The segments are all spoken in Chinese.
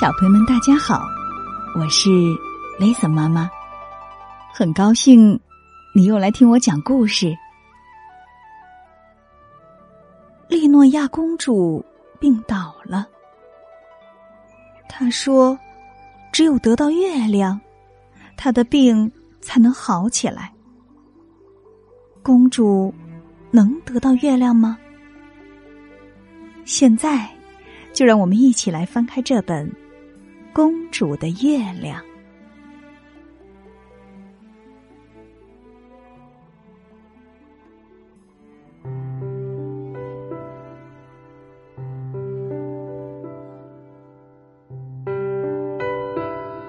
小朋友们，大家好，我是雷森妈妈，很高兴你又来听我讲故事。利诺亚公主病倒了，她说：“只有得到月亮，她的病才能好起来。”公主能得到月亮吗？现在。就让我们一起来翻开这本《公主的月亮》。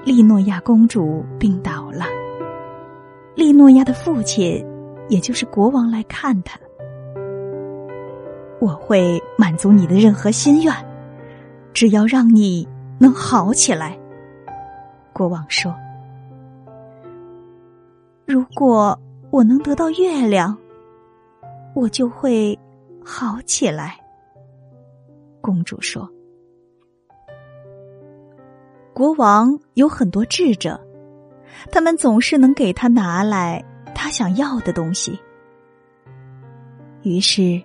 利诺亚公主病倒了，利诺亚的父亲，也就是国王来看她。我会满足你的任何心愿。只要让你能好起来，国王说：“如果我能得到月亮，我就会好起来。”公主说：“国王有很多智者，他们总是能给他拿来他想要的东西。”于是，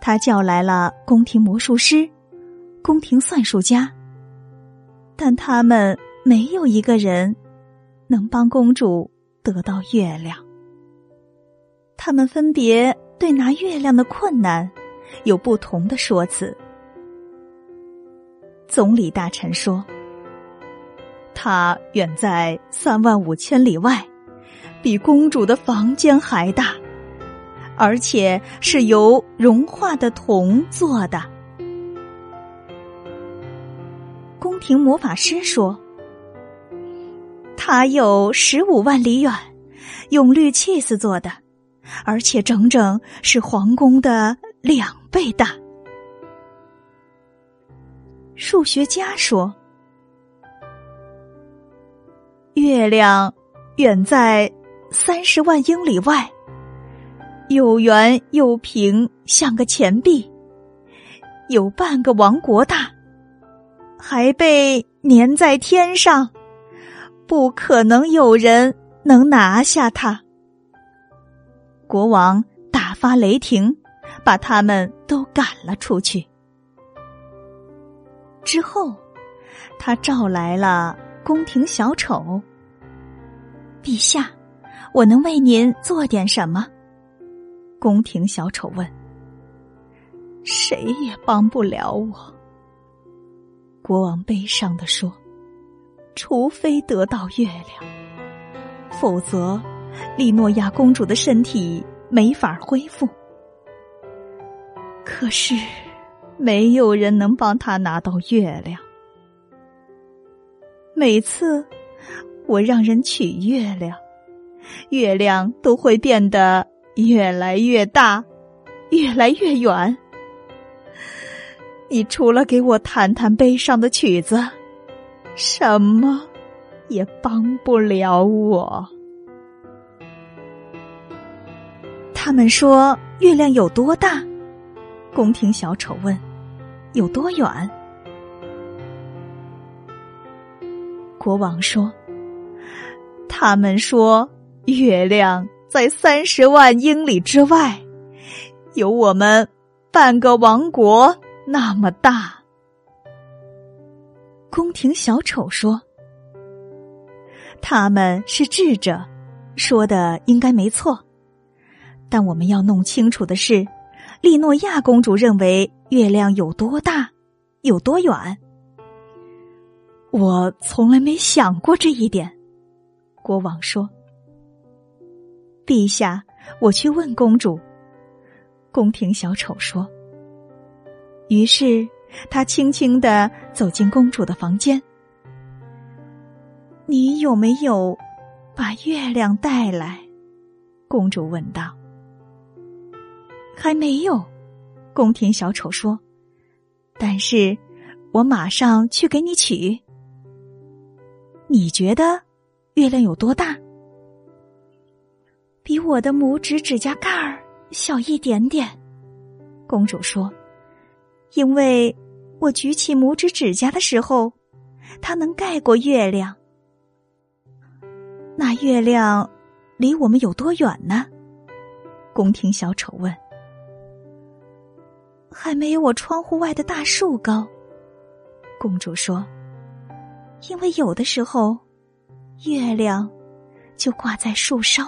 他叫来了宫廷魔术师。宫廷算术家，但他们没有一个人能帮公主得到月亮。他们分别对拿月亮的困难有不同的说辞。总理大臣说：“它远在三万五千里外，比公主的房间还大，而且是由融化的铜做的。”听魔法师说，它有十五万里远，用绿气丝做的，而且整整是皇宫的两倍大。数学家说，月亮远在三十万英里外，又圆又平，像个钱币，有半个王国大。还被粘在天上，不可能有人能拿下它。国王大发雷霆，把他们都赶了出去。之后，他召来了宫廷小丑。陛下，我能为您做点什么？宫廷小丑问。谁也帮不了我。国王悲伤的说：“除非得到月亮，否则，利诺亚公主的身体没法恢复。可是，没有人能帮她拿到月亮。每次我让人取月亮，月亮都会变得越来越大，越来越远。”你除了给我弹弹悲伤的曲子，什么也帮不了我。他们说月亮有多大？宫廷小丑问。有多远？国王说。他们说月亮在三十万英里之外，有我们半个王国。那么大，宫廷小丑说：“他们是智者，说的应该没错。但我们要弄清楚的是，利诺亚公主认为月亮有多大，有多远。我从来没想过这一点。”国王说：“陛下，我去问公主。”宫廷小丑说。于是，他轻轻的走进公主的房间。“你有没有把月亮带来？”公主问道。“还没有。”宫廷小丑说，“但是我马上去给你取。”你觉得月亮有多大？比我的拇指指甲盖儿小一点点。公主说。因为我举起拇指指甲的时候，它能盖过月亮。那月亮离我们有多远呢？宫廷小丑问。还没有我窗户外的大树高。公主说：“因为有的时候，月亮就挂在树梢。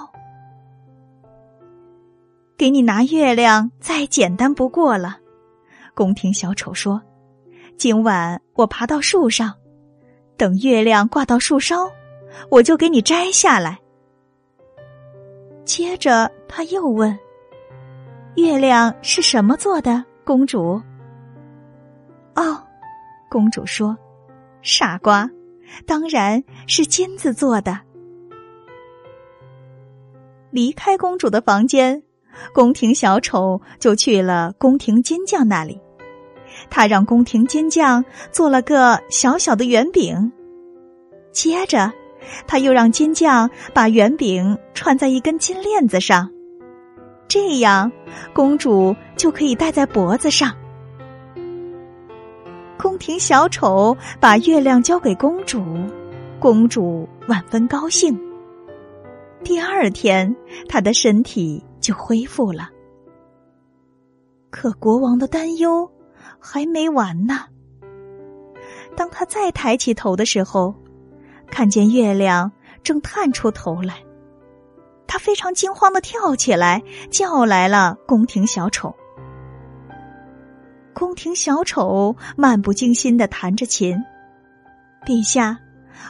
给你拿月亮再简单不过了。”宫廷小丑说：“今晚我爬到树上，等月亮挂到树梢，我就给你摘下来。”接着他又问：“月亮是什么做的？”公主，哦，公主说：“傻瓜，当然是金子做的。”离开公主的房间，宫廷小丑就去了宫廷金匠那里。他让宫廷金匠做了个小小的圆饼，接着他又让金匠把圆饼串在一根金链子上。这样，公主就可以戴在脖子上。宫廷小丑把月亮交给公主，公主万分高兴。第二天，她的身体就恢复了。可国王的担忧还没完呢。当他再抬起头的时候，看见月亮正探出头来。他非常惊慌的跳起来，叫来了宫廷小丑。宫廷小丑漫不经心的弹着琴。陛下，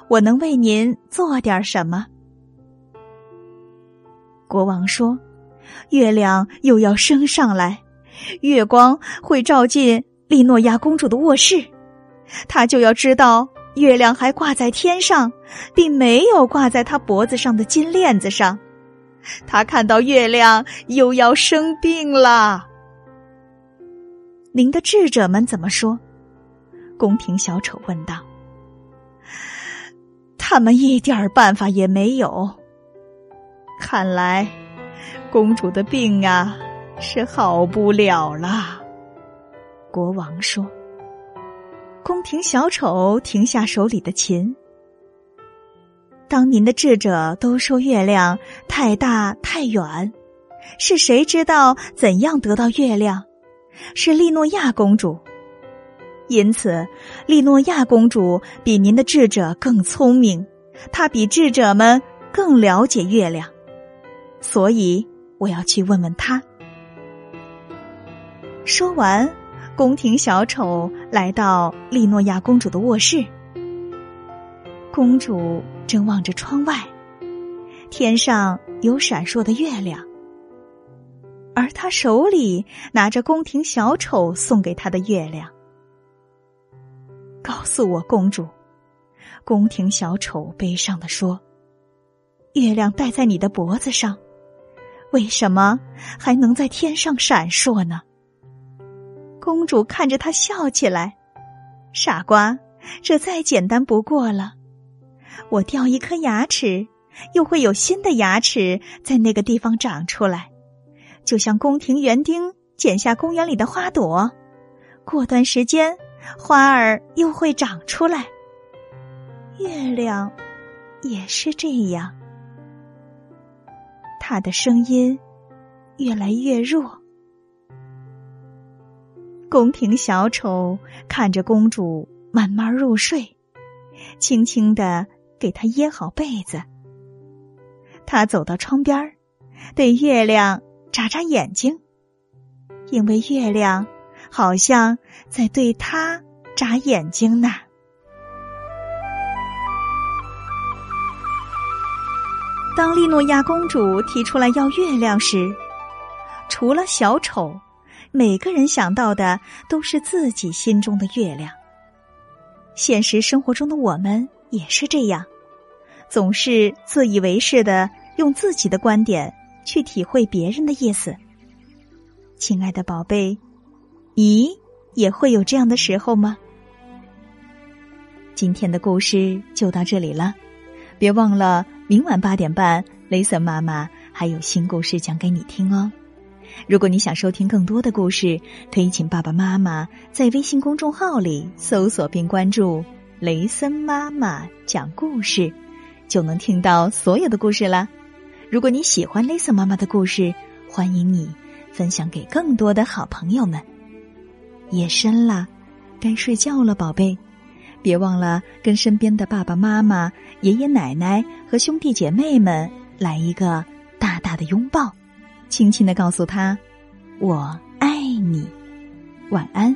我能为您做点什么？国王说：“月亮又要升上来，月光会照进利诺亚公主的卧室，她就要知道月亮还挂在天上，并没有挂在她脖子上的金链子上。”他看到月亮又要生病了。您的智者们怎么说？宫廷小丑问道。他们一点办法也没有。看来，公主的病啊是好不了了。国王说。宫廷小丑停下手里的琴。当您的智者都说月亮太大太远，是谁知道怎样得到月亮？是利诺亚公主。因此，利诺亚公主比您的智者更聪明，她比智者们更了解月亮。所以，我要去问问她。说完，宫廷小丑来到利诺亚公主的卧室。公主正望着窗外，天上有闪烁的月亮，而她手里拿着宫廷小丑送给她的月亮。告诉我，公主，宫廷小丑悲伤的说：“月亮戴在你的脖子上，为什么还能在天上闪烁呢？”公主看着他笑起来：“傻瓜，这再简单不过了。”我掉一颗牙齿，又会有新的牙齿在那个地方长出来，就像宫廷园丁剪下公园里的花朵。过段时间，花儿又会长出来。月亮也是这样。他的声音越来越弱。宫廷小丑看着公主慢慢入睡，轻轻的。给她掖好被子，他走到窗边对月亮眨眨眼睛，因为月亮好像在对他眨眼睛呢。当利诺亚公主提出来要月亮时，除了小丑，每个人想到的都是自己心中的月亮。现实生活中的我们也是这样。总是自以为是的用自己的观点去体会别人的意思，亲爱的宝贝，你也会有这样的时候吗？今天的故事就到这里了，别忘了明晚八点半，雷森妈妈还有新故事讲给你听哦。如果你想收听更多的故事，可以请爸爸妈妈在微信公众号里搜索并关注。雷森妈妈讲故事，就能听到所有的故事啦。如果你喜欢雷森妈妈的故事，欢迎你分享给更多的好朋友们。夜深了，该睡觉了，宝贝，别忘了跟身边的爸爸妈妈、爷爷奶奶和兄弟姐妹们来一个大大的拥抱，轻轻的告诉他：“我爱你。”晚安。